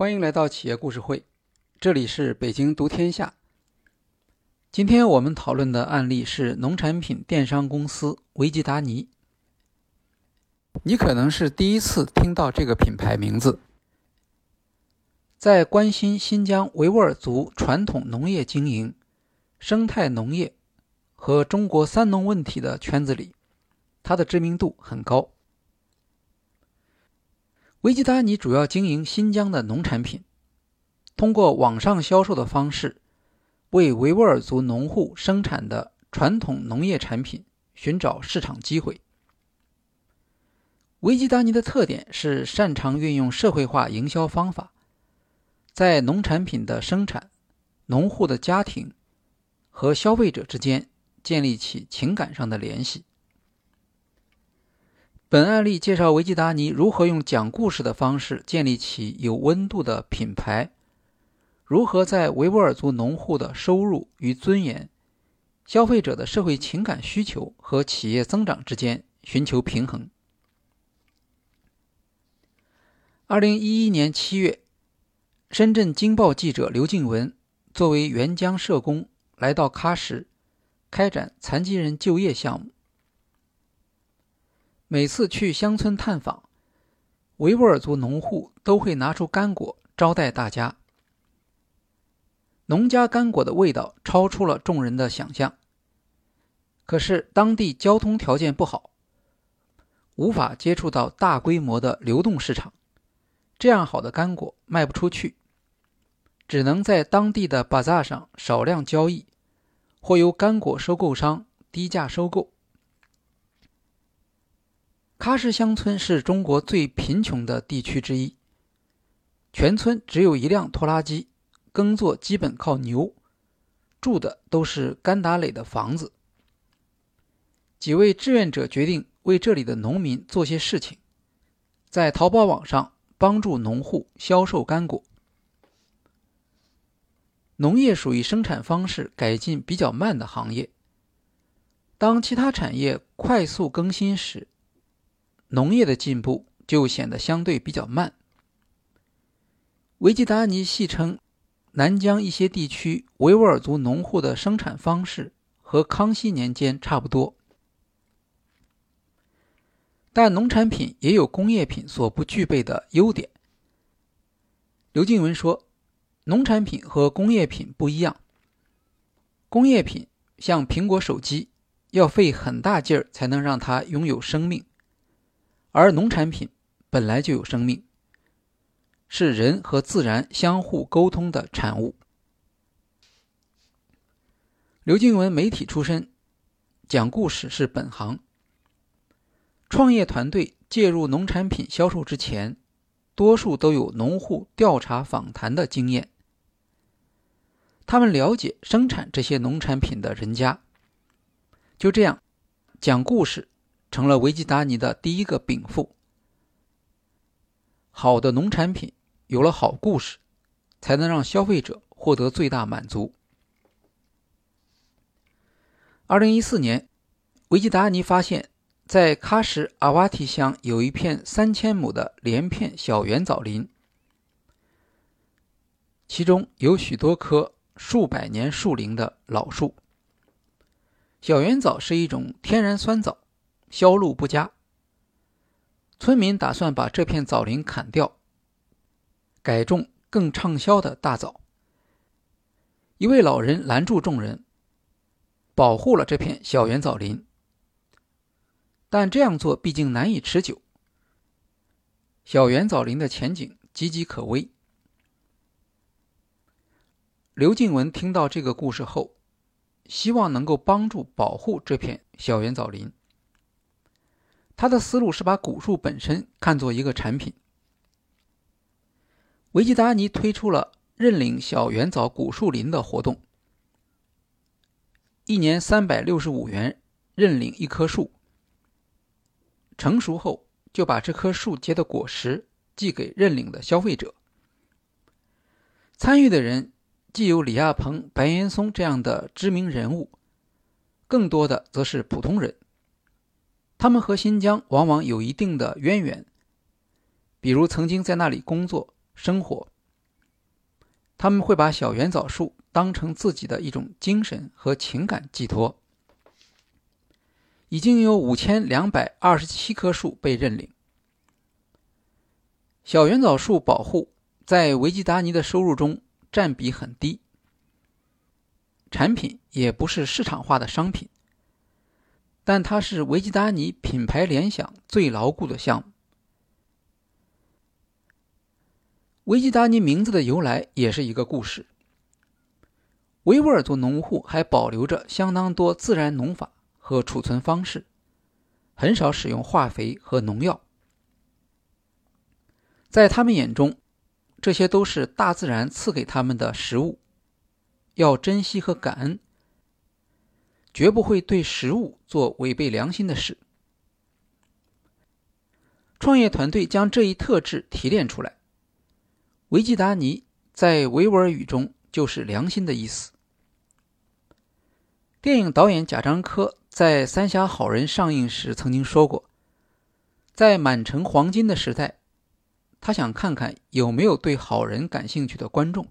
欢迎来到企业故事会，这里是北京读天下。今天我们讨论的案例是农产品电商公司维吉达尼。你可能是第一次听到这个品牌名字。在关心新疆维吾尔族传统农业经营、生态农业和中国“三农”问题的圈子里，它的知名度很高。维吉达尼主要经营新疆的农产品，通过网上销售的方式，为维吾尔族农户生产的传统农业产品寻找市场机会。维吉达尼的特点是擅长运用社会化营销方法，在农产品的生产、农户的家庭和消费者之间建立起情感上的联系。本案例介绍维吉达尼如何用讲故事的方式建立起有温度的品牌，如何在维吾尔族农户的收入与尊严、消费者的社会情感需求和企业增长之间寻求平衡。二零一一年七月，深圳经报记者刘静文作为援疆社工来到喀什，开展残疾人就业项目。每次去乡村探访，维吾尔族农户都会拿出干果招待大家。农家干果的味道超出了众人的想象。可是当地交通条件不好，无法接触到大规模的流动市场，这样好的干果卖不出去，只能在当地的 bazaar 上少量交易，或由干果收购商低价收购。喀什乡村是中国最贫穷的地区之一，全村只有一辆拖拉机，耕作基本靠牛，住的都是干打垒的房子。几位志愿者决定为这里的农民做些事情，在淘宝网上帮助农户销售干果。农业属于生产方式改进比较慢的行业，当其他产业快速更新时。农业的进步就显得相对比较慢。维吉达尼戏称，南疆一些地区维吾尔族农户的生产方式和康熙年间差不多，但农产品也有工业品所不具备的优点。刘静文说，农产品和工业品不一样，工业品像苹果手机，要费很大劲儿才能让它拥有生命。而农产品本来就有生命，是人和自然相互沟通的产物。刘静文媒体出身，讲故事是本行。创业团队介入农产品销售之前，多数都有农户调查访谈的经验，他们了解生产这些农产品的人家。就这样，讲故事。成了维吉达尼的第一个禀赋。好的农产品有了好故事，才能让消费者获得最大满足。二零一四年，维吉达尼发现，在喀什阿瓦提乡有一片三千亩的连片小圆枣林，其中有许多棵数百年树龄的老树。小圆枣是一种天然酸枣。销路不佳，村民打算把这片枣林砍掉，改种更畅销的大枣。一位老人拦住众人，保护了这片小圆枣林。但这样做毕竟难以持久。小圆枣林的前景岌岌可危。刘静文听到这个故事后，希望能够帮助保护这片小圆枣林。他的思路是把古树本身看作一个产品。维吉达尼推出了认领小圆枣古树林的活动，一年三百六十五元认领一棵树，成熟后就把这棵树结的果实寄给认领的消费者。参与的人既有李亚鹏、白岩松这样的知名人物，更多的则是普通人。他们和新疆往往有一定的渊源，比如曾经在那里工作、生活，他们会把小圆枣树当成自己的一种精神和情感寄托。已经有五千两百二十七棵树被认领。小圆枣树保护在维吉达尼的收入中占比很低，产品也不是市场化的商品，但它是维吉达尼品牌联想最牢固的项目。维吉达尼名字的由来也是一个故事。维吾尔族农户还保留着相当多自然农法。和储存方式，很少使用化肥和农药。在他们眼中，这些都是大自然赐给他们的食物，要珍惜和感恩，绝不会对食物做违背良心的事。创业团队将这一特质提炼出来。维吉达尼在维吾尔语中就是良心的意思。电影导演贾樟柯。在《三峡好人》上映时，曾经说过，在满城黄金的时代，他想看看有没有对好人感兴趣的观众。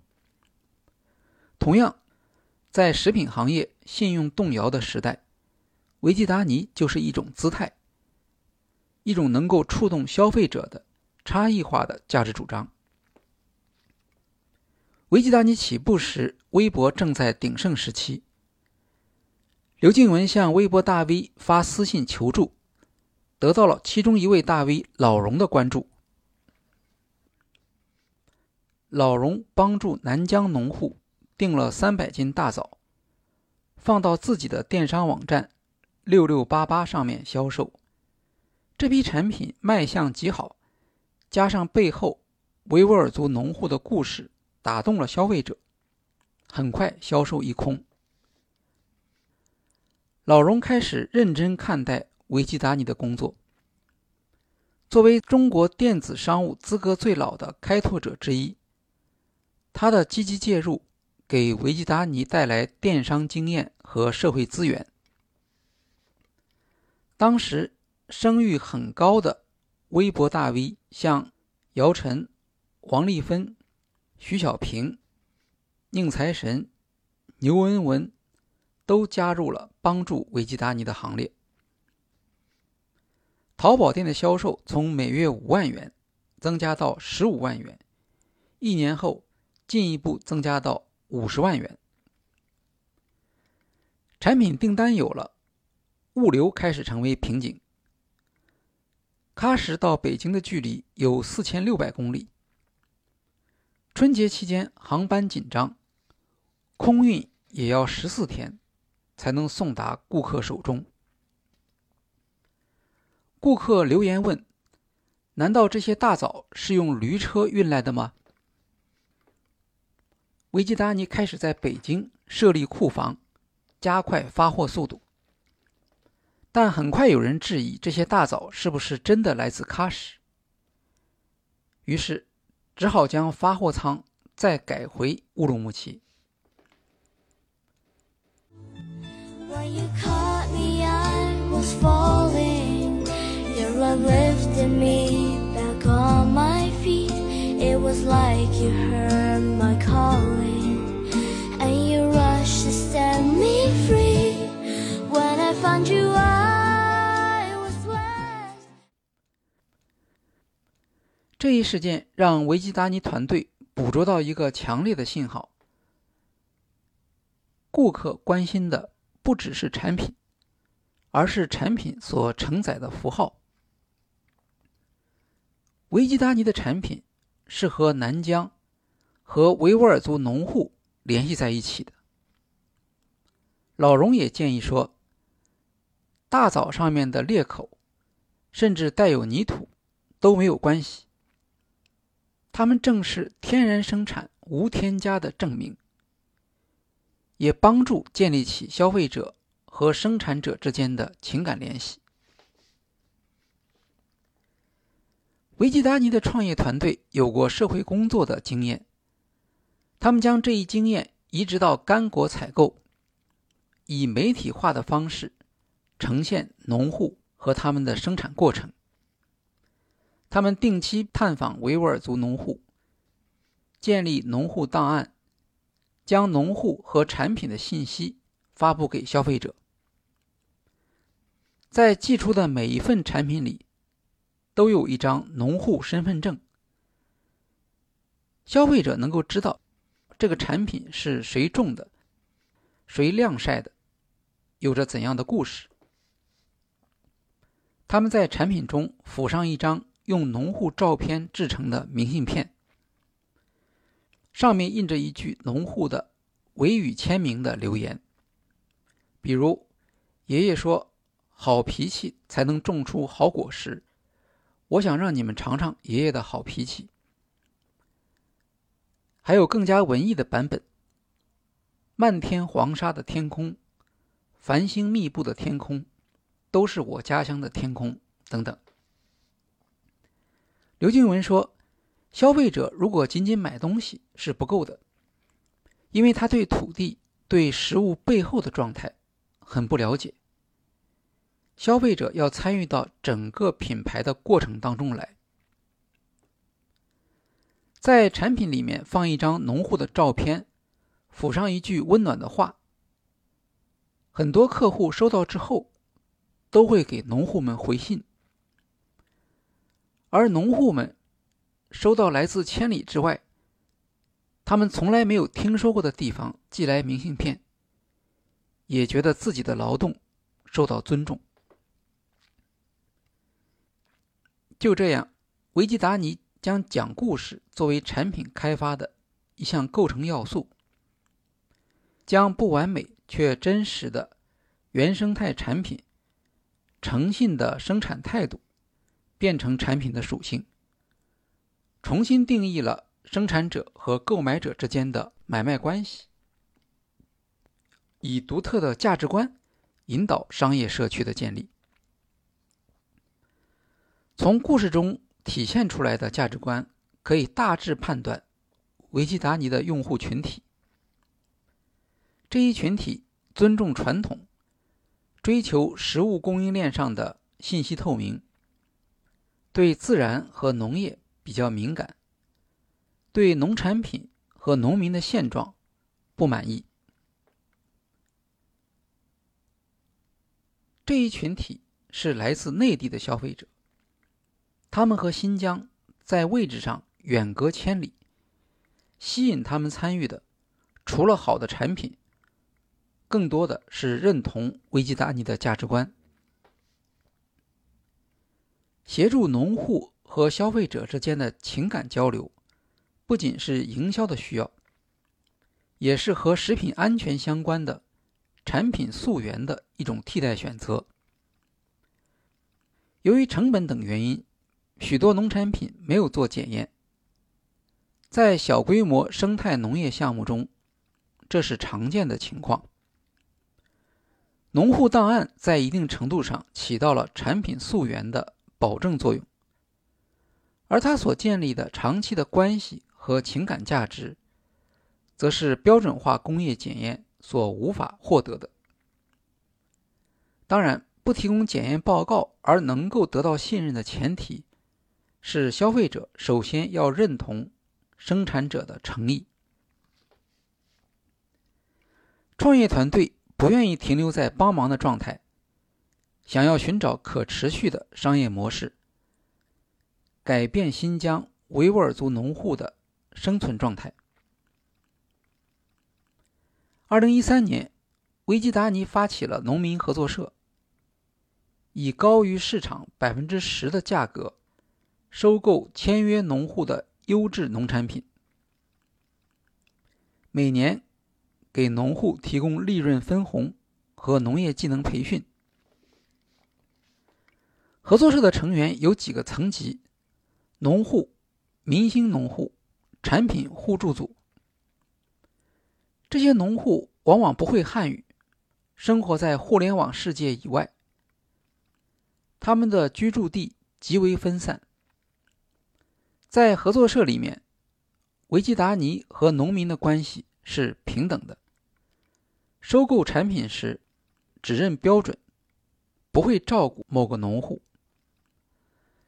同样，在食品行业信用动摇的时代，维吉达尼就是一种姿态，一种能够触动消费者的差异化的价值主张。维吉达尼起步时，微博正在鼎盛时期。刘静文向微博大 V 发私信求助，得到了其中一位大 V 老荣的关注。老荣帮助南疆农户订了三百斤大枣，放到自己的电商网站六六八八上面销售。这批产品卖相极好，加上背后维吾尔族农户的故事，打动了消费者，很快销售一空。老荣开始认真看待维基达尼的工作。作为中国电子商务资格最老的开拓者之一，他的积极介入给维基达尼带来电商经验和社会资源。当时声誉很高的微博大 V，像姚晨、王丽芬、徐小平、宁财神、牛文文。都加入了帮助维基达尼的行列。淘宝店的销售从每月五万元增加到十五万元，一年后进一步增加到五十万元。产品订单有了，物流开始成为瓶颈。喀什到北京的距离有四千六百公里，春节期间航班紧张，空运也要十四天。才能送达顾客手中。顾客留言问：“难道这些大枣是用驴车运来的吗？”维基达尼开始在北京设立库房，加快发货速度。但很快有人质疑这些大枣是不是真的来自喀什，于是只好将发货仓再改回乌鲁木齐。It was like you heard my calling and you rushed to set me free. When i found you i was wear 这一事件让维基达尼团队捕捉到一个强烈的信号。顾客关心的不只是产品而是产品所承载的符号。维基达尼的产品是和南疆和维吾尔族农户联系在一起的。老荣也建议说，大枣上面的裂口，甚至带有泥土，都没有关系。它们正是天然生产、无添加的证明。也帮助建立起消费者和生产者之间的情感联系。维吉达尼的创业团队有过社会工作的经验，他们将这一经验移植到干果采购，以媒体化的方式呈现农户和他们的生产过程。他们定期探访维吾尔族农户，建立农户档案，将农户和产品的信息发布给消费者。在寄出的每一份产品里，都有一张农户身份证，消费者能够知道这个产品是谁种的、谁晾晒的，有着怎样的故事。他们在产品中附上一张用农户照片制成的明信片，上面印着一句农户的唯语签名的留言，比如：“爷爷说。”好脾气才能种出好果实。我想让你们尝尝爷爷的好脾气。还有更加文艺的版本：漫天黄沙的天空，繁星密布的天空，都是我家乡的天空。等等。刘静文说：“消费者如果仅仅买东西是不够的，因为他对土地、对食物背后的状态很不了解。”消费者要参与到整个品牌的过程当中来，在产品里面放一张农户的照片，附上一句温暖的话。很多客户收到之后，都会给农户们回信，而农户们收到来自千里之外、他们从来没有听说过的地方寄来明信片，也觉得自己的劳动受到尊重。就这样，维基达尼将讲故事作为产品开发的一项构成要素，将不完美却真实的原生态产品、诚信的生产态度变成产品的属性，重新定义了生产者和购买者之间的买卖关系，以独特的价值观引导商业社区的建立。从故事中体现出来的价值观，可以大致判断维基达尼的用户群体。这一群体尊重传统，追求食物供应链上的信息透明，对自然和农业比较敏感，对农产品和农民的现状不满意。这一群体是来自内地的消费者。他们和新疆在位置上远隔千里，吸引他们参与的，除了好的产品，更多的是认同维基达尼的价值观。协助农户和消费者之间的情感交流，不仅是营销的需要，也是和食品安全相关的产品溯源的一种替代选择。由于成本等原因。许多农产品没有做检验，在小规模生态农业项目中，这是常见的情况。农户档案在一定程度上起到了产品溯源的保证作用，而它所建立的长期的关系和情感价值，则是标准化工业检验所无法获得的。当然，不提供检验报告而能够得到信任的前提。是消费者首先要认同生产者的诚意。创业团队不愿意停留在帮忙的状态，想要寻找可持续的商业模式，改变新疆维吾尔族农户的生存状态。二零一三年，维基达尼发起了农民合作社，以高于市场百分之十的价格。收购签约农户的优质农产品，每年给农户提供利润分红和农业技能培训。合作社的成员有几个层级：农户、明星农户、产品互助组。这些农户往往不会汉语，生活在互联网世界以外，他们的居住地极为分散。在合作社里面，维基达尼和农民的关系是平等的。收购产品时，只认标准，不会照顾某个农户。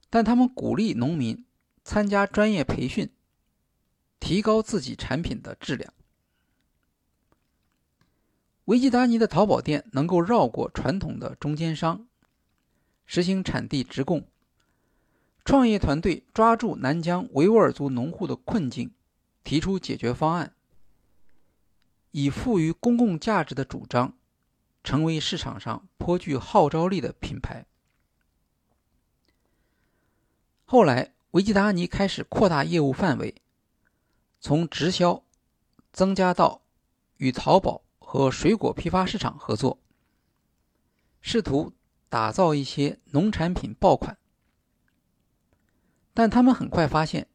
但他们鼓励农民参加专业培训，提高自己产品的质量。维基达尼的淘宝店能够绕过传统的中间商，实行产地直供。创业团队抓住南疆维吾尔族农户的困境，提出解决方案，以富于公共价值的主张，成为市场上颇具号召力的品牌。后来，维基达尼开始扩大业务范围，从直销增加到与淘宝和水果批发市场合作，试图打造一些农产品爆款。但他们很快发现，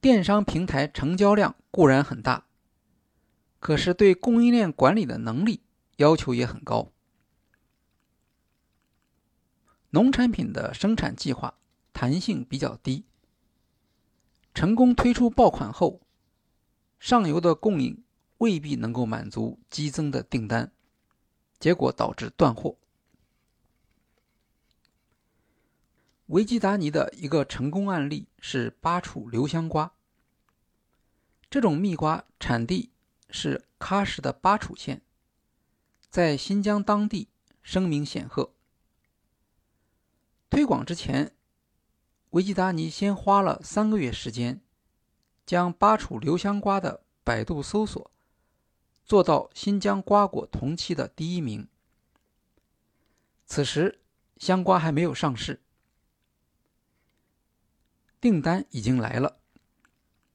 电商平台成交量固然很大，可是对供应链管理的能力要求也很高。农产品的生产计划弹性比较低，成功推出爆款后，上游的供应未必能够满足激增的订单，结果导致断货。维基达尼的一个成功案例是巴楚留香瓜。这种蜜瓜产地是喀什的巴楚县，在新疆当地声名显赫。推广之前，维基达尼先花了三个月时间，将巴楚留香瓜的百度搜索做到新疆瓜果同期的第一名。此时，香瓜还没有上市。订单已经来了，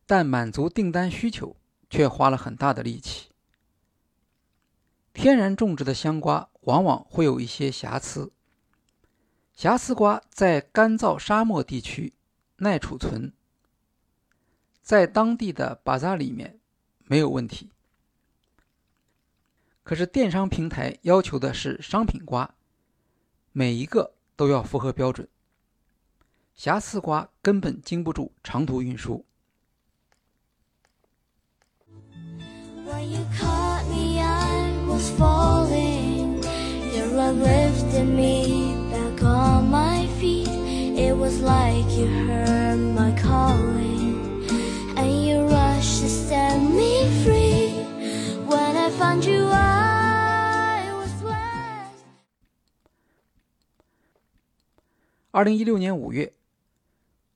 但满足订单需求却花了很大的力气。天然种植的香瓜往往会有一些瑕疵，瑕疵瓜在干燥沙漠地区耐储存，在当地的巴扎里面没有问题。可是电商平台要求的是商品瓜，每一个都要符合标准。瑕疵瓜根本经不住长途运输。二零一六年五月。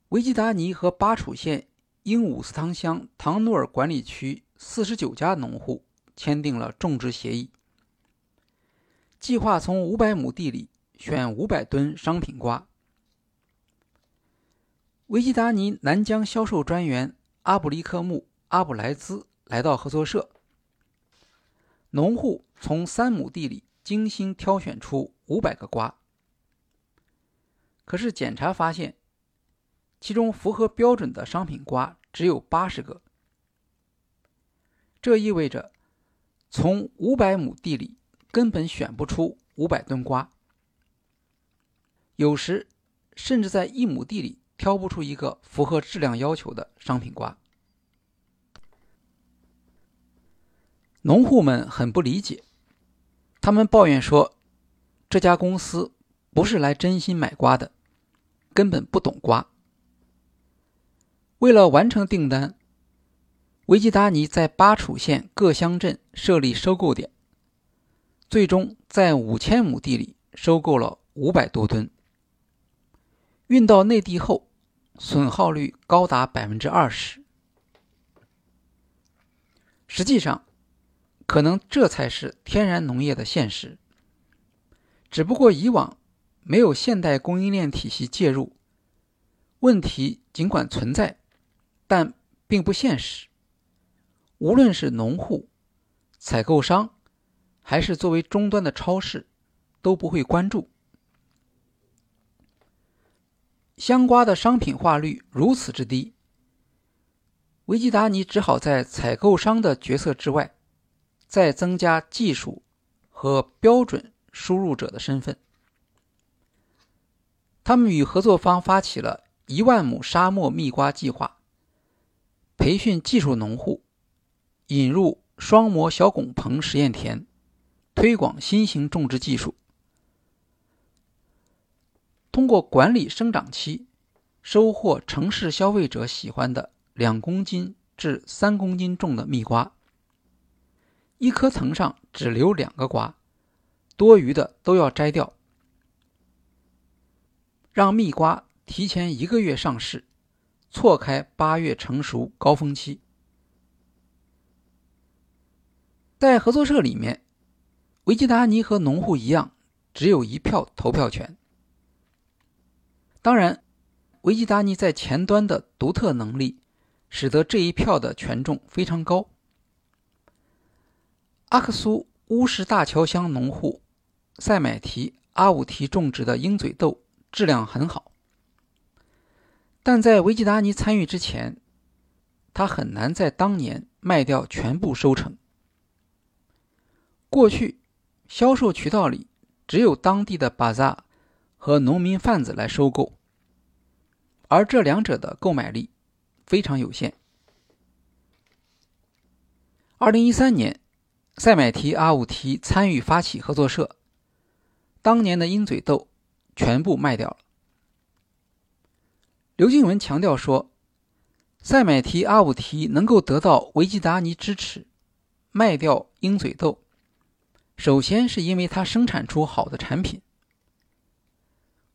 维吉达尼和巴楚县英武斯汤乡唐努尔管理区四十九家农户签订了种植协议，计划从五百亩地里选五百吨商品瓜。维吉达尼南疆销售专员阿布里克木阿布莱兹来到合作社，农户从三亩地里精心挑选出五百个瓜，可是检查发现。其中符合标准的商品瓜只有八十个，这意味着从五百亩地里根本选不出五百吨瓜，有时甚至在一亩地里挑不出一个符合质量要求的商品瓜。农户们很不理解，他们抱怨说，这家公司不是来真心买瓜的，根本不懂瓜。为了完成订单，维基达尼在巴楚县各乡镇设立收购点，最终在五千亩地里收购了五百多吨。运到内地后，损耗率高达百分之二十。实际上，可能这才是天然农业的现实。只不过以往没有现代供应链体系介入，问题尽管存在。但并不现实。无论是农户、采购商，还是作为终端的超市，都不会关注。香瓜的商品化率如此之低，维基达尼只好在采购商的角色之外，再增加技术和标准输入者的身份。他们与合作方发起了一万亩沙漠蜜瓜计划。培训技术农户，引入双模小拱棚实验田，推广新型种植技术。通过管理生长期，收获城市消费者喜欢的两公斤至三公斤重的蜜瓜。一棵藤上只留两个瓜，多余的都要摘掉，让蜜瓜提前一个月上市，错开八月成熟高峰期。在合作社里面，维吉达尼和农户一样，只有一票投票权。当然，维吉达尼在前端的独特能力，使得这一票的权重非常高。阿克苏乌什大桥乡农户塞买提阿武提种植的鹰嘴豆质量很好，但在维吉达尼参与之前，他很难在当年卖掉全部收成。过去，销售渠道里只有当地的巴扎和农民贩子来收购，而这两者的购买力非常有限。二零一三年，塞买提阿武提参与发起合作社，当年的鹰嘴豆全部卖掉了。刘静文强调说，塞买提阿武提能够得到维吉达尼支持，卖掉鹰嘴豆。首先是因为它生产出好的产品。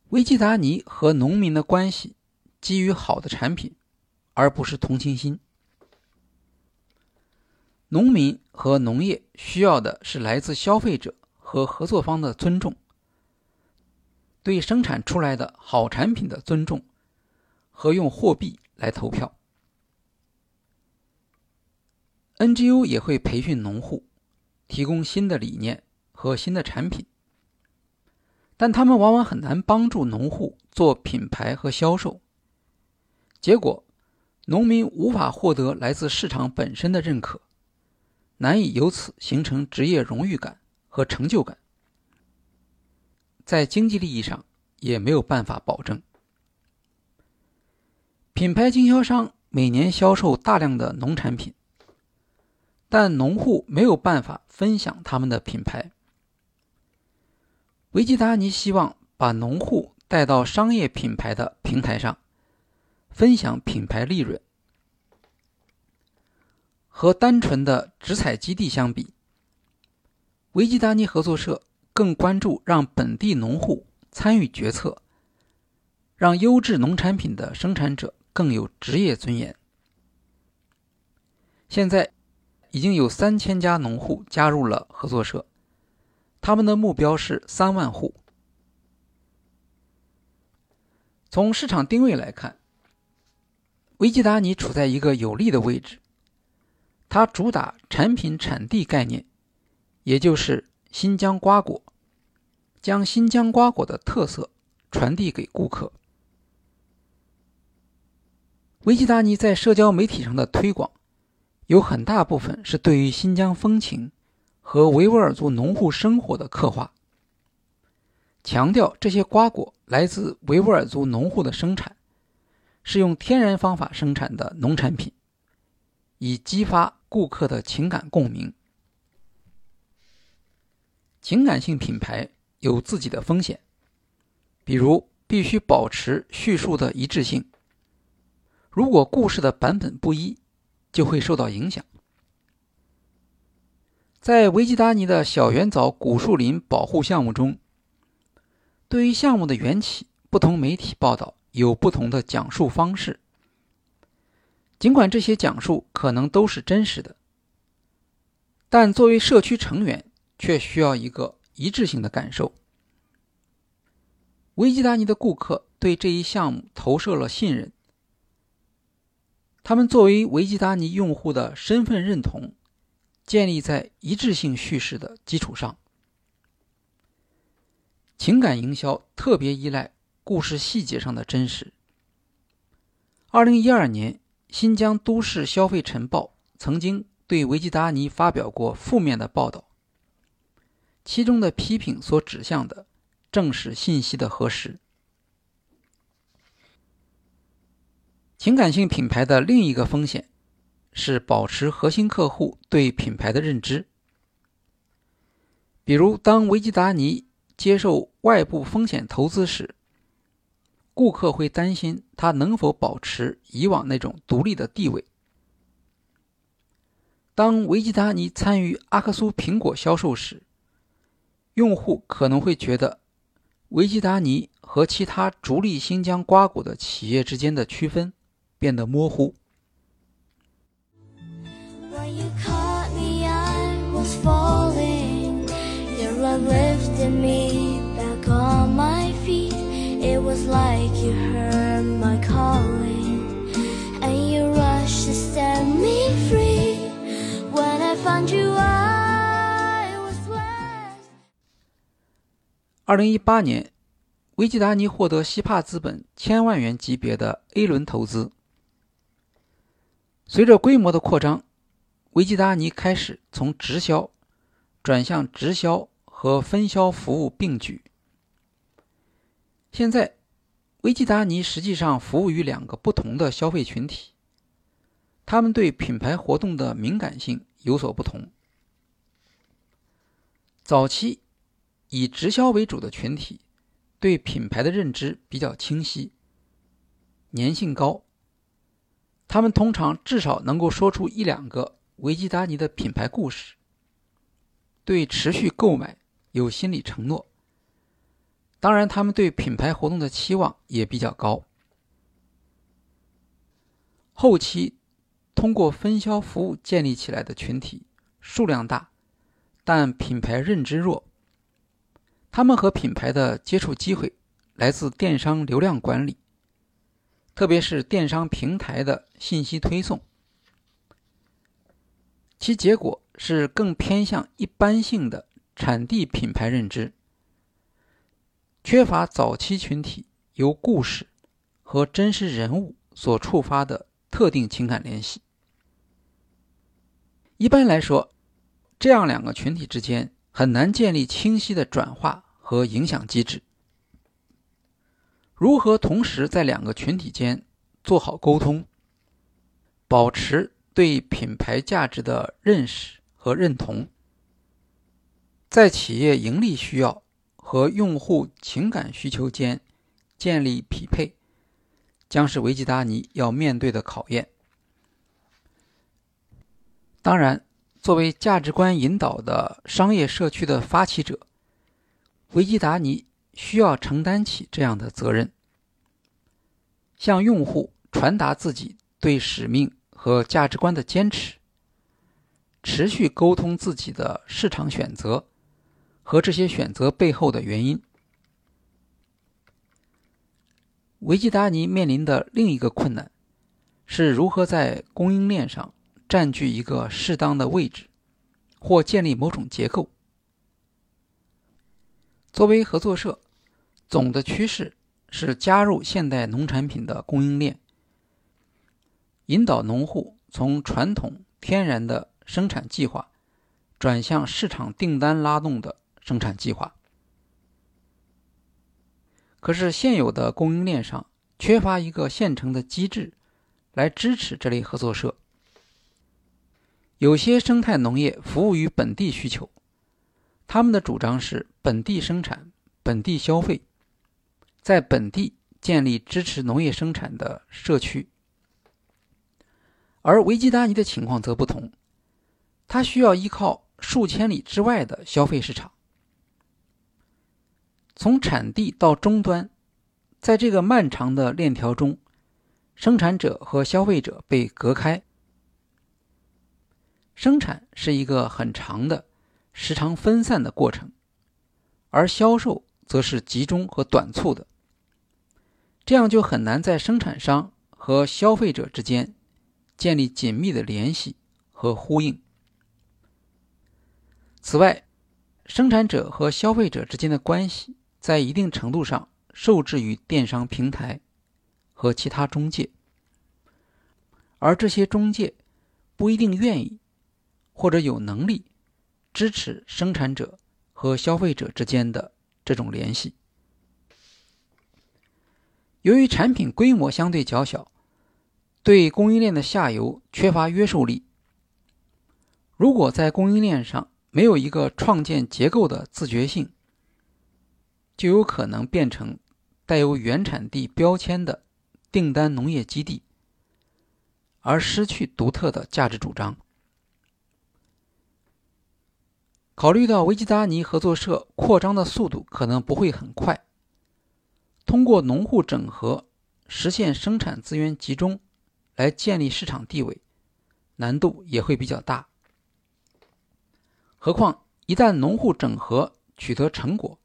维吉达尼和农民的关系基于好的产品，而不是同情心。农民和农业需要的是来自消费者和合作方的尊重，对生产出来的好产品的尊重，和用货币来投票。NGO 也会培训农户。提供新的理念和新的产品，但他们往往很难帮助农户做品牌和销售。结果，农民无法获得来自市场本身的认可，难以由此形成职业荣誉感和成就感，在经济利益上也没有办法保证。品牌经销商每年销售大量的农产品。但农户没有办法分享他们的品牌。维吉达尼希望把农户带到商业品牌的平台上，分享品牌利润。和单纯的直采基地相比，维吉达尼合作社更关注让本地农户参与决策，让优质农产品的生产者更有职业尊严。现在。已经有三千家农户加入了合作社，他们的目标是三万户。从市场定位来看，维吉达尼处在一个有利的位置，它主打产品产地概念，也就是新疆瓜果，将新疆瓜果的特色传递给顾客。维吉达尼在社交媒体上的推广。有很大部分是对于新疆风情和维吾尔族农户生活的刻画，强调这些瓜果来自维吾尔族农户的生产，是用天然方法生产的农产品，以激发顾客的情感共鸣。情感性品牌有自己的风险，比如必须保持叙述的一致性，如果故事的版本不一。就会受到影响。在维吉达尼的小圆藻古树林保护项目中，对于项目的缘起，不同媒体报道有不同的讲述方式。尽管这些讲述可能都是真实的，但作为社区成员，却需要一个一致性的感受。维吉达尼的顾客对这一项目投射了信任。他们作为维吉达尼用户的身份认同，建立在一致性叙事的基础上。情感营销特别依赖故事细节上的真实。二零一二年，《新疆都市消费晨报》曾经对维吉达尼发表过负面的报道，其中的批评所指向的正是信息的核实。情感性品牌的另一个风险是保持核心客户对品牌的认知。比如，当维吉达尼接受外部风险投资时，顾客会担心他能否保持以往那种独立的地位。当维基达尼参与阿克苏苹果销售时，用户可能会觉得维基达尼和其他逐利新疆瓜果的企业之间的区分变得模糊。二零一八年，维吉达尼获得西帕资本千万元级别的 A 轮投资。随着规模的扩张，维基达尼开始从直销转向直销和分销服务并举。现在，维基达尼实际上服务于两个不同的消费群体，他们对品牌活动的敏感性有所不同。早期。以直销为主的群体，对品牌的认知比较清晰，粘性高。他们通常至少能够说出一两个维基达尼的品牌故事，对持续购买有心理承诺。当然，他们对品牌活动的期望也比较高。后期通过分销服务建立起来的群体数量大，但品牌认知弱。他们和品牌的接触机会来自电商流量管理，特别是电商平台的信息推送。其结果是更偏向一般性的产地品牌认知，缺乏早期群体由故事和真实人物所触发的特定情感联系。一般来说，这样两个群体之间很难建立清晰的转化。和影响机制，如何同时在两个群体间做好沟通，保持对品牌价值的认识和认同，在企业盈利需要和用户情感需求间建立匹配，将是维基达尼要面对的考验。当然，作为价值观引导的商业社区的发起者。维基达尼需要承担起这样的责任，向用户传达自己对使命和价值观的坚持，持续沟通自己的市场选择和这些选择背后的原因。维基达尼面临的另一个困难是如何在供应链上占据一个适当的位置，或建立某种结构。作为合作社，总的趋势是加入现代农产品的供应链，引导农户从传统天然的生产计划转向市场订单拉动的生产计划。可是，现有的供应链上缺乏一个现成的机制来支持这类合作社。有些生态农业服务于本地需求。他们的主张是本地生产、本地消费，在本地建立支持农业生产的社区。而维基达尼的情况则不同，他需要依靠数千里之外的消费市场。从产地到终端，在这个漫长的链条中，生产者和消费者被隔开。生产是一个很长的。时常分散的过程，而销售则是集中和短促的，这样就很难在生产商和消费者之间建立紧密的联系和呼应。此外，生产者和消费者之间的关系在一定程度上受制于电商平台和其他中介，而这些中介不一定愿意或者有能力。支持生产者和消费者之间的这种联系。由于产品规模相对较小，对供应链的下游缺乏约束力。如果在供应链上没有一个创建结构的自觉性，就有可能变成带有原产地标签的订单农业基地，而失去独特的价值主张。考虑到维吉达尼合作社扩张的速度可能不会很快，通过农户整合实现生产资源集中，来建立市场地位，难度也会比较大。何况一旦农户整合取得成果，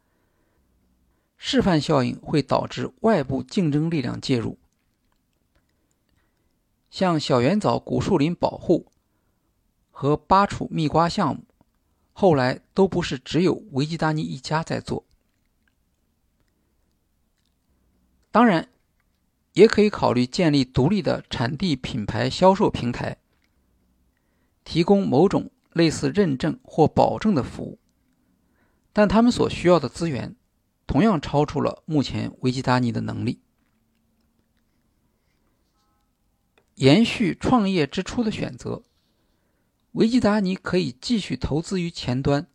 示范效应会导致外部竞争力量介入。像小圆枣古树林保护和巴楚蜜瓜项目，后来都不是只有维吉达尼一家在做。当然，也可以考虑建立独立的产地品牌销售平台，提供某种类似认证或保证的服务，但他们所需要的资源同样超出了目前维吉达尼的能力。延续创业之初的选择，维吉达尼可以继续投资于前端，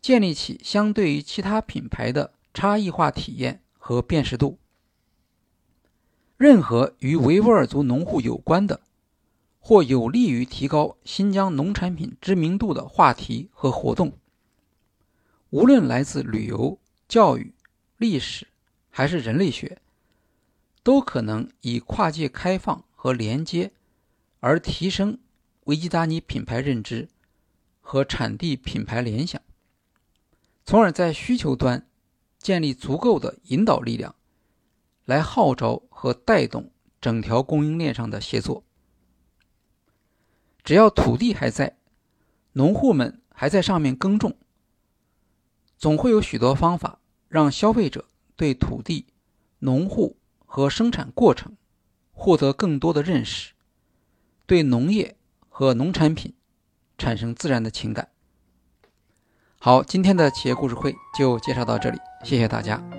建立起相对于其他品牌的差异化体验和辨识度。任何与维吾尔族农户有关的，或有利于提高新疆农产品知名度的话题和活动，无论来自旅游、教育、历史还是人类学，都可能以跨界开放。和连接，而提升维吉达尼品牌认知和产地品牌联想，从而在需求端建立足够的引导力量，来号召和带动整条供应链上的协作。只要土地还在，农户们还在上面耕种，总会有许多方法让消费者对土地、农户和生产过程。获得更多的认识，对农业和农产品产生自然的情感。好，今天的企业故事会就介绍到这里，谢谢大家。